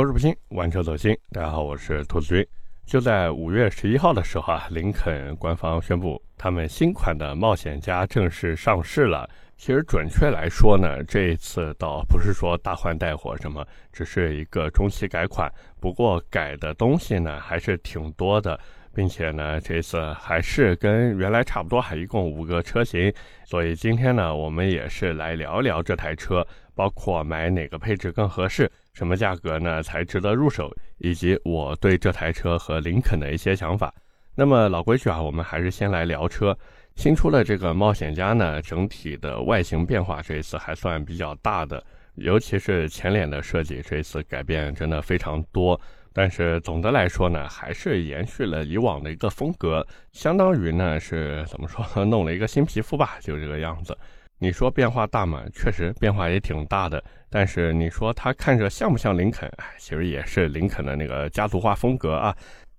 口齿不清，玩车走心。大家好，我是兔子君。就在五月十一号的时候啊，林肯官方宣布，他们新款的冒险家正式上市了。其实准确来说呢，这一次倒不是说大换代或什么，只是一个中期改款。不过改的东西呢，还是挺多的。并且呢，这次还是跟原来差不多，还一共五个车型。所以今天呢，我们也是来聊聊这台车，包括买哪个配置更合适，什么价格呢才值得入手，以及我对这台车和林肯的一些想法。那么老规矩啊，我们还是先来聊车。新出的这个冒险家呢，整体的外形变化这一次还算比较大的，尤其是前脸的设计，这一次改变真的非常多。但是总的来说呢，还是延续了以往的一个风格，相当于呢是怎么说，弄了一个新皮肤吧，就这个样子。你说变化大吗？确实变化也挺大的。但是你说它看着像不像林肯？其实也是林肯的那个家族化风格啊。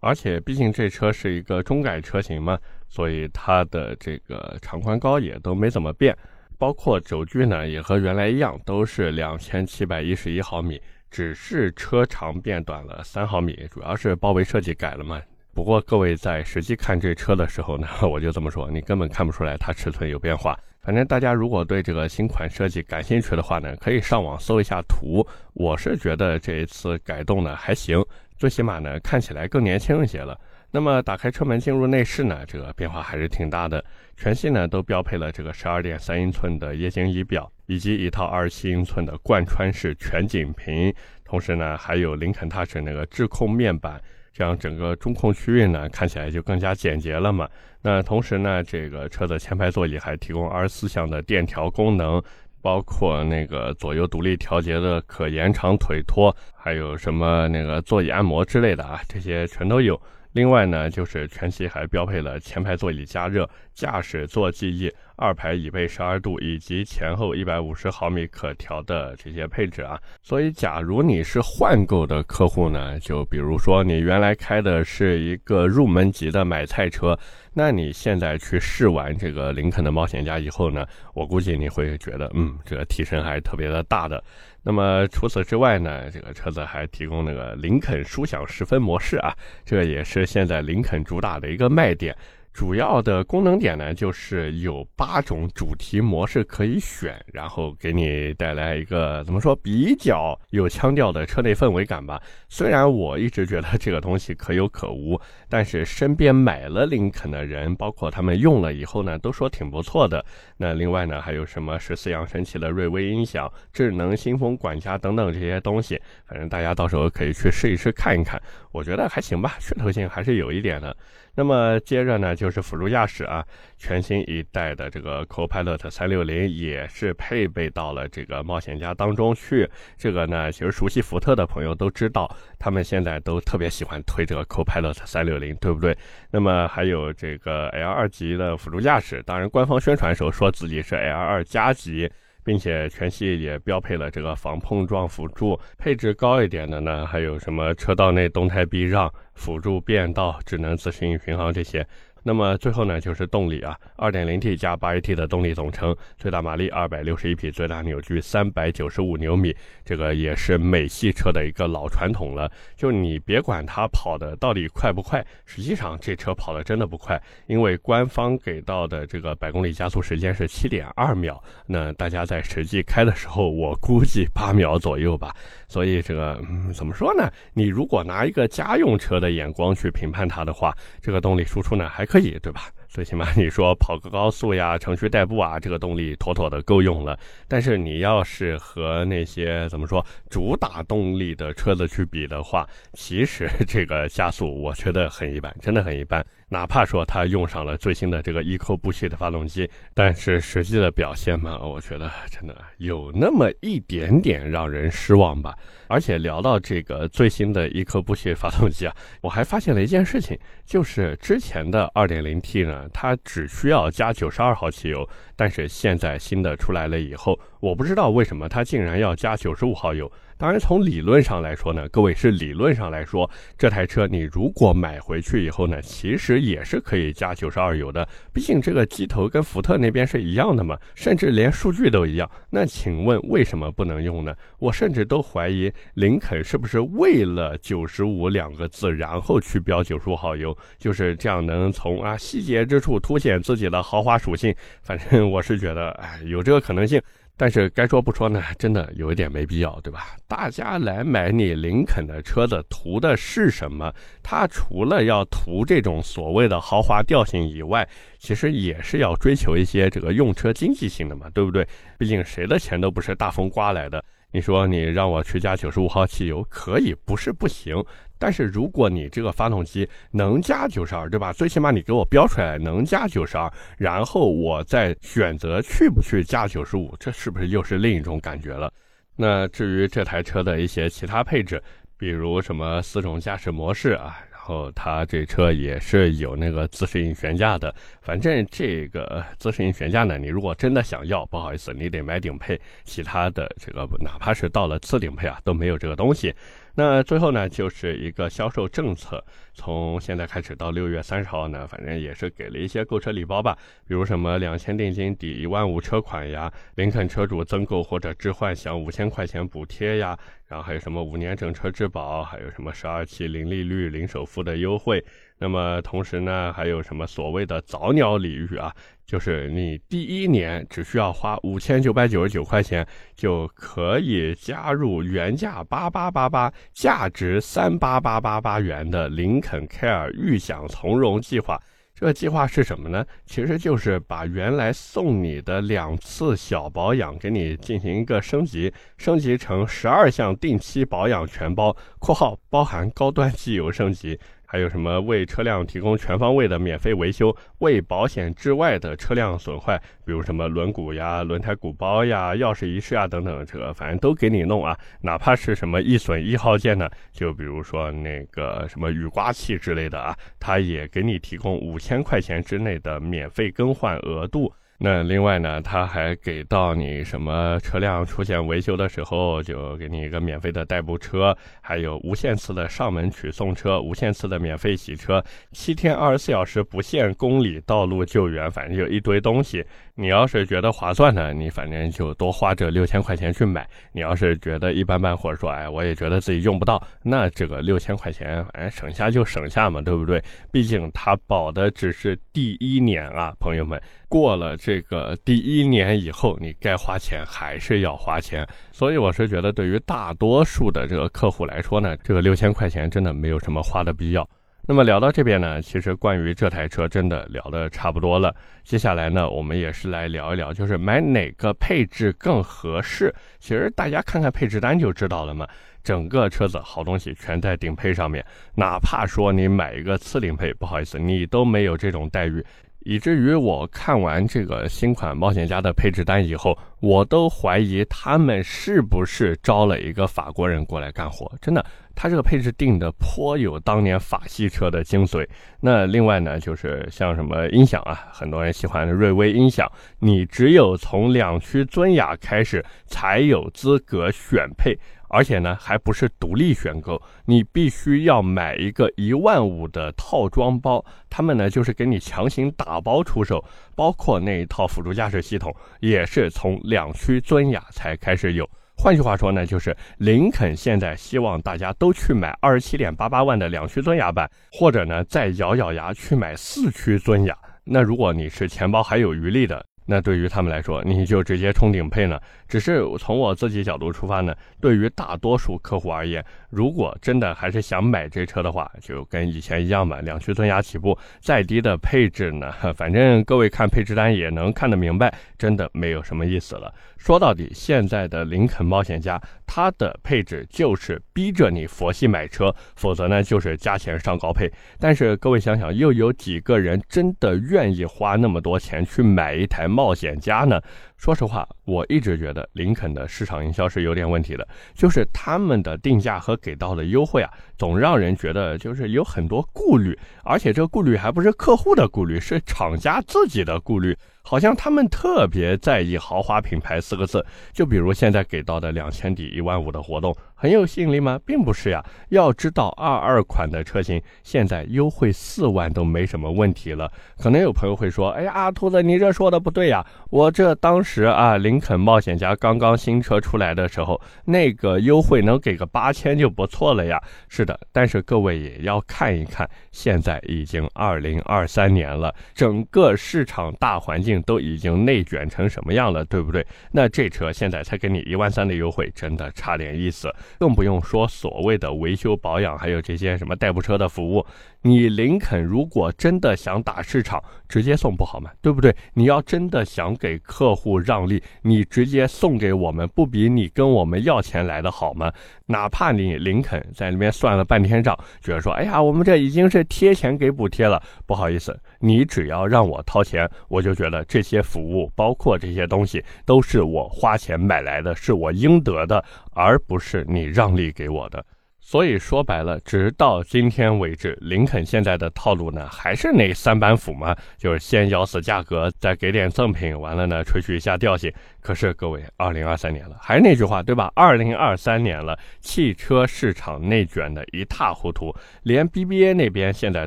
而且毕竟这车是一个中改车型嘛，所以它的这个长宽高也都没怎么变，包括轴距呢也和原来一样，都是两千七百一十一毫米。只是车长变短了三毫米，主要是包围设计改了嘛。不过各位在实际看这车的时候呢，我就这么说，你根本看不出来它尺寸有变化。反正大家如果对这个新款设计感兴趣的话呢，可以上网搜一下图。我是觉得这一次改动呢还行，最起码呢看起来更年轻一些了。那么打开车门进入内饰呢，这个变化还是挺大的。全系呢都标配了这个十二点三英寸的液晶仪表，以及一套二十七英寸的贯穿式全景屏。同时呢，还有林肯 Touch 那个智控面板，这样整个中控区域呢看起来就更加简洁了嘛。那同时呢，这个车的前排座椅还提供二十四项的电调功能，包括那个左右独立调节的可延长腿托，还有什么那个座椅按摩之类的啊，这些全都有。另外呢，就是全系还标配了前排座椅加热、驾驶座记忆、二排椅背十二度以及前后一百五十毫米可调的这些配置啊。所以，假如你是换购的客户呢，就比如说你原来开的是一个入门级的买菜车，那你现在去试完这个林肯的冒险家以后呢，我估计你会觉得，嗯，这个提升还是特别的大的。那么除此之外呢，这个车子还提供那个林肯舒享十分模式啊，这也是现在林肯主打的一个卖点。主要的功能点呢，就是有八种主题模式可以选，然后给你带来一个怎么说比较有腔调的车内氛围感吧。虽然我一直觉得这个东西可有可无，但是身边买了林肯的人，包括他们用了以后呢，都说挺不错的。那另外呢，还有什么十四样神奇的瑞威音响、智能新风管家等等这些东西，反正大家到时候可以去试一试看一看。我觉得还行吧，噱头性还是有一点的。那么接着呢，就就是辅助驾驶啊，全新一代的这个 Copilot 三六零也是配备到了这个冒险家当中去。这个呢，其实熟悉福特的朋友都知道，他们现在都特别喜欢推这个 Copilot 三六零，对不对？那么还有这个 L 二级的辅助驾驶，当然官方宣传时候说自己是 L 二加级。并且全系也标配了这个防碰撞辅助，配置高一点的呢，还有什么车道内动态避让、辅助变道、智能自适应巡航这些。那么最后呢，就是动力啊，2.0T 加 8AT 的动力总成，最大马力261匹，最大扭矩395牛米，这个也是美系车的一个老传统了。就你别管它跑的到底快不快，实际上这车跑的真的不快，因为官方给到的这个百公里加速时间是7.2秒，那大家在实际开的时候，我估计八秒左右吧。所以这个嗯，怎么说呢？你如果拿一个家用车的眼光去评判它的话，这个动力输出呢还。可以，对吧？最起码你说跑个高速呀、城区代步啊，这个动力妥妥的够用了。但是你要是和那些怎么说主打动力的车子去比的话，其实这个加速我觉得很一般，真的很一般。哪怕说它用上了最新的这个 EcoBoost 的发动机，但是实际的表现嘛，我觉得真的有那么一点点让人失望吧。而且聊到这个最新的 EcoBoost 发动机啊，我还发现了一件事情，就是之前的 2.0T 呢，它只需要加92号汽油，但是现在新的出来了以后，我不知道为什么它竟然要加95号油。当然，从理论上来说呢，各位是理论上来说，这台车你如果买回去以后呢，其实也是可以加九十二油的。毕竟这个机头跟福特那边是一样的嘛，甚至连数据都一样。那请问为什么不能用呢？我甚至都怀疑林肯是不是为了九十五两个字，然后去标九十五号油，就是这样能从啊细节之处凸显自己的豪华属性。反正我是觉得，哎，有这个可能性。但是该说不说呢，真的有一点没必要，对吧？大家来买你林肯的车子，图的是什么？他除了要图这种所谓的豪华调性以外，其实也是要追求一些这个用车经济性的嘛，对不对？毕竟谁的钱都不是大风刮来的。你说你让我去加九十五号汽油，可以不是不行。但是如果你这个发动机能加九十二，对吧？最起码你给我标出来能加九十二，然后我再选择去不去加九十五，这是不是又是另一种感觉了？那至于这台车的一些其他配置，比如什么四种驾驶模式啊，然后它这车也是有那个自适应悬架的。反正这个自适应悬架呢，你如果真的想要，不好意思，你得买顶配，其他的这个哪怕是到了次顶配啊，都没有这个东西。那最后呢，就是一个销售政策，从现在开始到六月三十号呢，反正也是给了一些购车礼包吧，比如什么两千定金抵一万五车款呀，林肯车主增购或者置换享五千块钱补贴呀，然后还有什么五年整车质保，还有什么十二期零利率零首付的优惠。那么同时呢，还有什么所谓的早鸟礼遇啊？就是你第一年只需要花五千九百九十九块钱，就可以加入原价八八八八、价值三八八八八元的林肯 Care 预享从容计划。这个计划是什么呢？其实就是把原来送你的两次小保养给你进行一个升级，升级成十二项定期保养全包（括号包含高端机油升级）。还有什么为车辆提供全方位的免费维修？为保险之外的车辆损坏，比如什么轮毂呀、轮胎鼓包呀、钥匙遗失啊等等，这个反正都给你弄啊。哪怕是什么易损一号件呢，就比如说那个什么雨刮器之类的啊，它也给你提供五千块钱之内的免费更换额度。那另外呢，他还给到你什么车辆出现维修的时候，就给你一个免费的代步车，还有无限次的上门取送车，无限次的免费洗车，七天二十四小时不限公里道路救援，反正就一堆东西。你要是觉得划算呢，你反正就多花这六千块钱去买；你要是觉得一般般，或者说哎，我也觉得自己用不到，那这个六千块钱，哎，省下就省下嘛，对不对？毕竟它保的只是第一年啊，朋友们，过了这个第一年以后，你该花钱还是要花钱。所以我是觉得，对于大多数的这个客户来说呢，这个六千块钱真的没有什么花的必要。那么聊到这边呢，其实关于这台车真的聊的差不多了。接下来呢，我们也是来聊一聊，就是买哪个配置更合适。其实大家看看配置单就知道了嘛。整个车子好东西全在顶配上面，哪怕说你买一个次顶配，不好意思，你都没有这种待遇。以至于我看完这个新款冒险家的配置单以后，我都怀疑他们是不是招了一个法国人过来干活。真的，他这个配置定的颇有当年法系车的精髓。那另外呢，就是像什么音响啊，很多人喜欢的瑞威音响，你只有从两驱尊雅开始才有资格选配。而且呢，还不是独立选购，你必须要买一个一万五的套装包，他们呢就是给你强行打包出售，包括那一套辅助驾驶系统，也是从两驱尊雅才开始有。换句话说呢，就是林肯现在希望大家都去买二十七点八八万的两驱尊雅版，或者呢再咬咬牙去买四驱尊雅。那如果你是钱包还有余力的，那对于他们来说，你就直接冲顶配呢。只是从我自己角度出发呢，对于大多数客户而言，如果真的还是想买这车的话，就跟以前一样嘛，两驱尊雅起步，再低的配置呢，反正各位看配置单也能看得明白，真的没有什么意思了。说到底，现在的林肯冒险家，它的配置就是逼着你佛系买车，否则呢就是加钱上高配。但是各位想想，又有几个人真的愿意花那么多钱去买一台冒险家呢？说实话，我一直觉得林肯的市场营销是有点问题的，就是他们的定价和给到的优惠啊，总让人觉得就是有很多顾虑，而且这个顾虑还不是客户的顾虑，是厂家自己的顾虑。好像他们特别在意豪华品牌四个字，就比如现在给到的两千抵一万五的活动，很有吸引力吗？并不是呀。要知道，二二款的车型现在优惠四万都没什么问题了。可能有朋友会说：“哎呀，兔子，你这说的不对呀！我这当时时啊，林肯冒险家刚刚新车出来的时候，那个优惠能给个八千就不错了呀。”是的，但是各位也要看一看，现在已经二零二三年了，整个市场大环境。都已经内卷成什么样了，对不对？那这车现在才给你一万三的优惠，真的差点意思。更不用说所谓的维修保养，还有这些什么代步车的服务。你林肯如果真的想打市场，直接送不好吗？对不对？你要真的想给客户不让利，你直接送给我们，不比你跟我们要钱来的好吗？哪怕你林肯在那边算了半天账，觉得说，哎呀，我们这已经是贴钱给补贴了，不好意思，你只要让我掏钱，我就觉得这些服务，包括这些东西，都是我花钱买来的，是我应得的，而不是你让利给我的。所以说白了，直到今天为止，林肯现在的套路呢，还是那三板斧嘛，就是先咬死价格，再给点赠品，完了呢，吹嘘一下调性。可是各位，二零二三年了，还是那句话，对吧？二零二三年了，汽车市场内卷的一塌糊涂，连 BBA 那边现在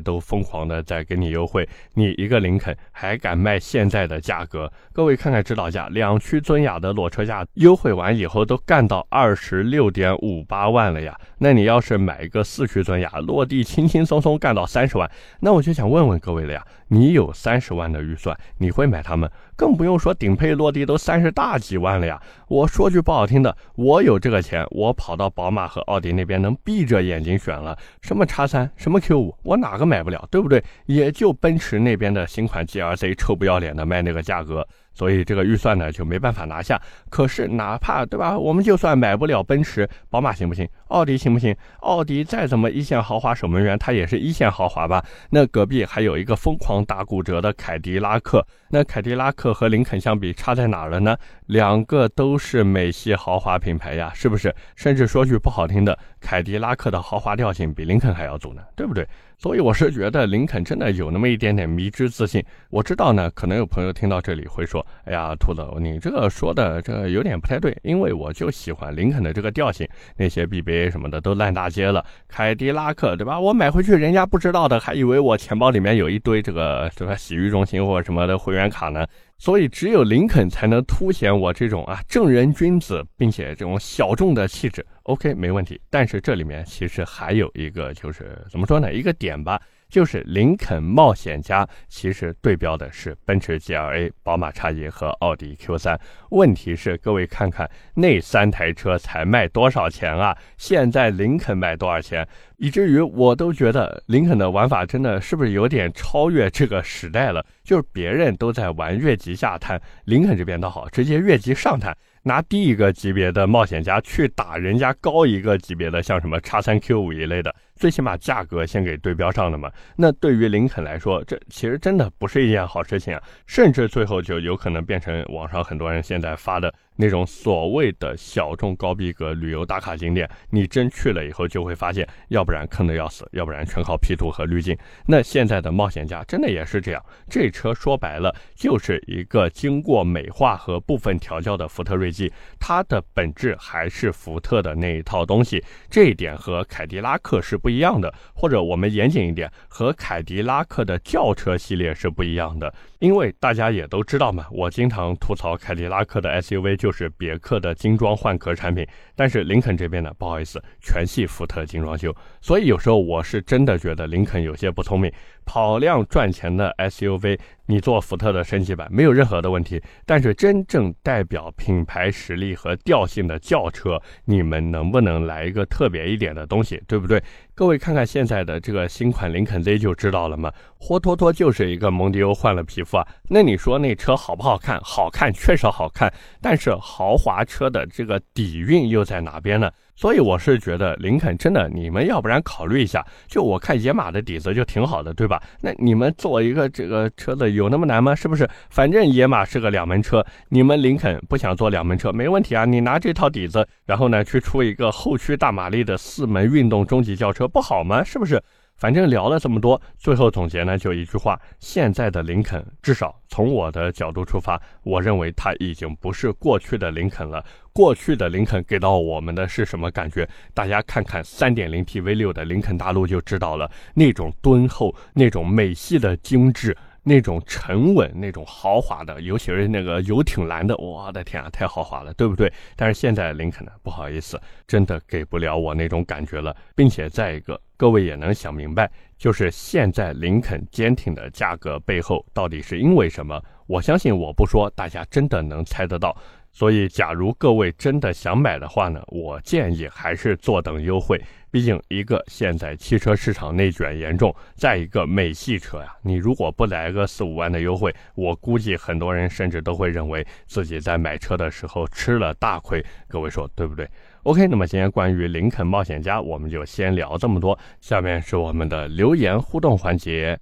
都疯狂的在给你优惠，你一个林肯还敢卖现在的价格？各位看看指导价，两驱尊雅的裸车价优惠完以后都干到二十六点五八万了呀！那你要是买一个四驱尊雅，落地轻轻松松干到三十万，那我就想问问各位了呀，你有三十万的预算，你会买它们？更不用说顶配落地都三十大几万了呀！我说句不好听的，我有这个钱，我跑到宝马和奥迪那边能闭着眼睛选了，什么叉三，什么 Q 五，我哪个买不了，对不对？也就奔驰那边的新款 GLC 臭不要脸的卖那个价格。所以这个预算呢就没办法拿下。可是哪怕对吧，我们就算买不了奔驰、宝马行不行？奥迪行不行？奥迪再怎么一线豪华守门员，它也是一线豪华吧？那隔壁还有一个疯狂打骨折的凯迪拉克。那凯迪拉克和林肯相比，差在哪儿了呢？两个都是美系豪华品牌呀，是不是？甚至说句不好听的，凯迪拉克的豪华调性比林肯还要足呢，对不对？所以我是觉得林肯真的有那么一点点迷之自信。我知道呢，可能有朋友听到这里会说：“哎呀，兔子，你这个说的这有点不太对，因为我就喜欢林肯的这个调性，那些 BBA 什么的都烂大街了，凯迪拉克对吧？我买回去人家不知道的，还以为我钱包里面有一堆这个对吧洗浴中心或者什么的会员卡呢。”所以只有林肯才能凸显我这种啊正人君子，并且这种小众的气质。OK，没问题。但是这里面其实还有一个，就是怎么说呢？一个点吧。就是林肯冒险家，其实对标的是奔驰 GLA、宝马 X1 和奥迪 Q3。问题是，各位看看那三台车才卖多少钱啊？现在林肯卖多少钱？以至于我都觉得林肯的玩法真的是不是有点超越这个时代了？就是别人都在玩越级下探，林肯这边倒好，直接越级上探。拿低一个级别的冒险家去打人家高一个级别的，像什么叉三 Q 五一类的，最起码价格先给对标上了嘛。那对于林肯来说，这其实真的不是一件好事情啊，甚至最后就有可能变成网上很多人现在发的。那种所谓的小众高逼格旅游打卡景点，你真去了以后就会发现，要不然坑的要死，要不然全靠 P 图和滤镜。那现在的冒险家真的也是这样，这车说白了就是一个经过美化和部分调教的福特锐际，它的本质还是福特的那一套东西，这一点和凯迪拉克是不不一样的，或者我们严谨一点，和凯迪拉克的轿车系列是不一样的。因为大家也都知道嘛，我经常吐槽凯迪拉克的 SUV 就是别克的精装换壳产品，但是林肯这边呢，不好意思，全系福特精装修。所以有时候我是真的觉得林肯有些不聪明，跑量赚钱的 SUV。你做福特的升级版没有任何的问题，但是真正代表品牌实力和调性的轿车，你们能不能来一个特别一点的东西，对不对？各位看看现在的这个新款林肯 Z 就知道了吗？活脱脱就是一个蒙迪欧换了皮肤啊！那你说那车好不好看？好看，确实好看，但是豪华车的这个底蕴又在哪边呢？所以我是觉得林肯真的，你们要不然考虑一下，就我看野马的底子就挺好的，对吧？那你们做一个这个车子有那么难吗？是不是？反正野马是个两门车，你们林肯不想做两门车没问题啊，你拿这套底子，然后呢去出一个后驱大马力的四门运动中级轿车，不好吗？是不是？反正聊了这么多，最后总结呢，就一句话：现在的林肯，至少从我的角度出发，我认为它已经不是过去的林肯了。过去的林肯给到我们的是什么感觉？大家看看三点零 T V 六的林肯大陆就知道了，那种敦厚，那种美系的精致。那种沉稳、那种豪华的，尤其是那个游艇蓝的，我的天啊，太豪华了，对不对？但是现在林肯呢，不好意思，真的给不了我那种感觉了，并且再一个，各位也能想明白，就是现在林肯坚挺的价格背后到底是因为什么？我相信我不说，大家真的能猜得到。所以，假如各位真的想买的话呢，我建议还是坐等优惠。毕竟，一个现在汽车市场内卷严重，再一个美系车呀，你如果不来个四五万的优惠，我估计很多人甚至都会认为自己在买车的时候吃了大亏。各位说对不对？OK，那么今天关于林肯冒险家，我们就先聊这么多。下面是我们的留言互动环节。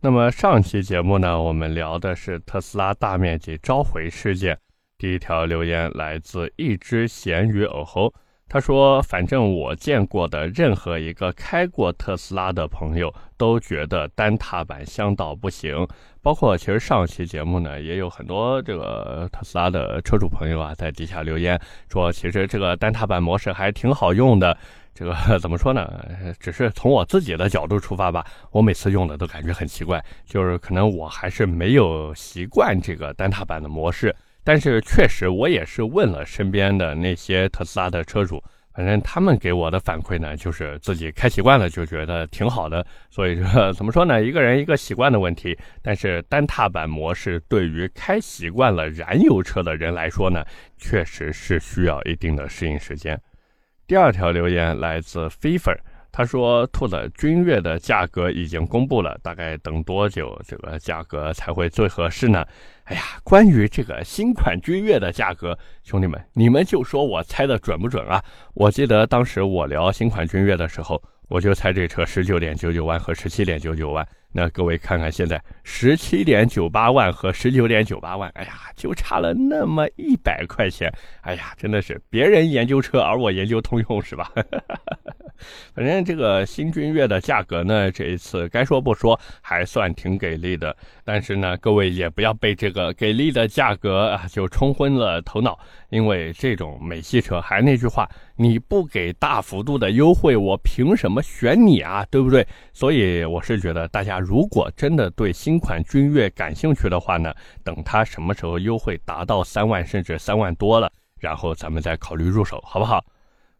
那么上期节目呢，我们聊的是特斯拉大面积召回事件。第一条留言来自一只咸鱼偶猴。他说：“反正我见过的任何一个开过特斯拉的朋友都觉得单踏板香到不行。包括其实上期节目呢，也有很多这个特斯拉的车主朋友啊，在底下留言说，其实这个单踏板模式还挺好用的。这个怎么说呢？只是从我自己的角度出发吧，我每次用的都感觉很奇怪，就是可能我还是没有习惯这个单踏板的模式。”但是确实，我也是问了身边的那些特斯拉的车主，反正他们给我的反馈呢，就是自己开习惯了就觉得挺好的。所以说，怎么说呢？一个人一个习惯的问题。但是单踏板模式对于开习惯了燃油车的人来说呢，确实是需要一定的适应时间。第二条留言来自飞粉。他说：“兔子君越的价格已经公布了，大概等多久这个价格才会最合适呢？”哎呀，关于这个新款君越的价格，兄弟们，你们就说我猜的准不准啊？我记得当时我聊新款君越的时候，我就猜这车十九点九九万和十七点九九万。那各位看看现在十七点九八万和十九点九八万，哎呀，就差了那么一百块钱，哎呀，真的是别人研究车，而我研究通用是吧？反正这个新君越的价格呢，这一次该说不说，还算挺给力的。但是呢，各位也不要被这个给力的价格啊就冲昏了头脑，因为这种美系车，还那句话，你不给大幅度的优惠，我凭什么选你啊？对不对？所以我是觉得大家。如果真的对新款君越感兴趣的话呢，等它什么时候优惠达到三万甚至三万多了，然后咱们再考虑入手，好不好？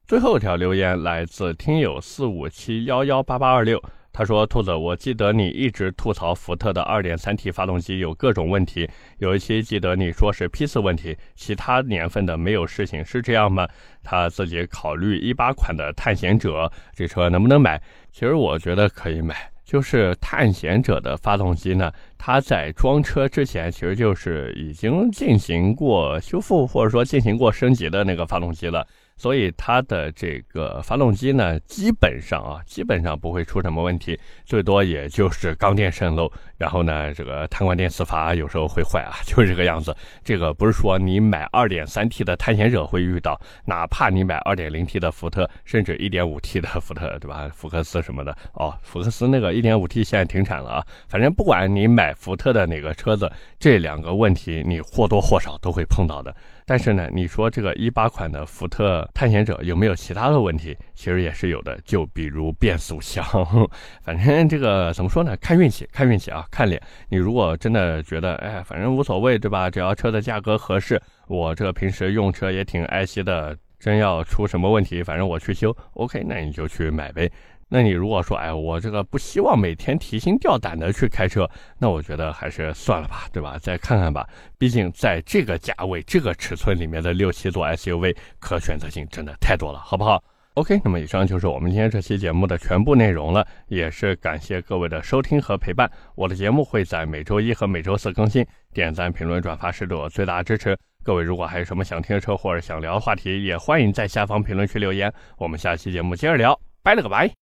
最后一条留言来自听友四五七幺幺八八二六，他说：“兔子，我记得你一直吐槽福特的二点三 T 发动机有各种问题，有一期记得你说是批次问题，其他年份的没有事情，是这样吗？”他自己考虑一八款的探险者这车能不能买？其实我觉得可以买。就是探险者的发动机呢，它在装车之前，其实就是已经进行过修复或者说进行过升级的那个发动机了。所以它的这个发动机呢，基本上啊，基本上不会出什么问题，最多也就是缸电渗漏，然后呢，这个碳管电磁阀有时候会坏啊，就是这个样子。这个不是说你买 2.3T 的探险者会遇到，哪怕你买 2.0T 的福特，甚至 1.5T 的福特，对吧？福克斯什么的哦，福克斯那个 1.5T 现在停产了啊。反正不管你买福特的哪个车子，这两个问题你或多或少都会碰到的。但是呢，你说这个一八款的福特探险者有没有其他的问题？其实也是有的，就比如变速箱。反正这个怎么说呢？看运气，看运气啊，看脸。你如果真的觉得，哎，反正无所谓，对吧？只要车的价格合适，我这个平时用车也挺爱惜的。真要出什么问题，反正我去修，OK，那你就去买呗。那你如果说，哎，我这个不希望每天提心吊胆的去开车，那我觉得还是算了吧，对吧？再看看吧，毕竟在这个价位、这个尺寸里面的六七座 SUV，可选择性真的太多了，好不好？OK，那么以上就是我们今天这期节目的全部内容了，也是感谢各位的收听和陪伴。我的节目会在每周一和每周四更新，点赞、评论、转发是对我最大的支持。各位如果还有什么想听的车或者想聊的话题，也欢迎在下方评论区留言。我们下期节目接着聊，拜了个拜。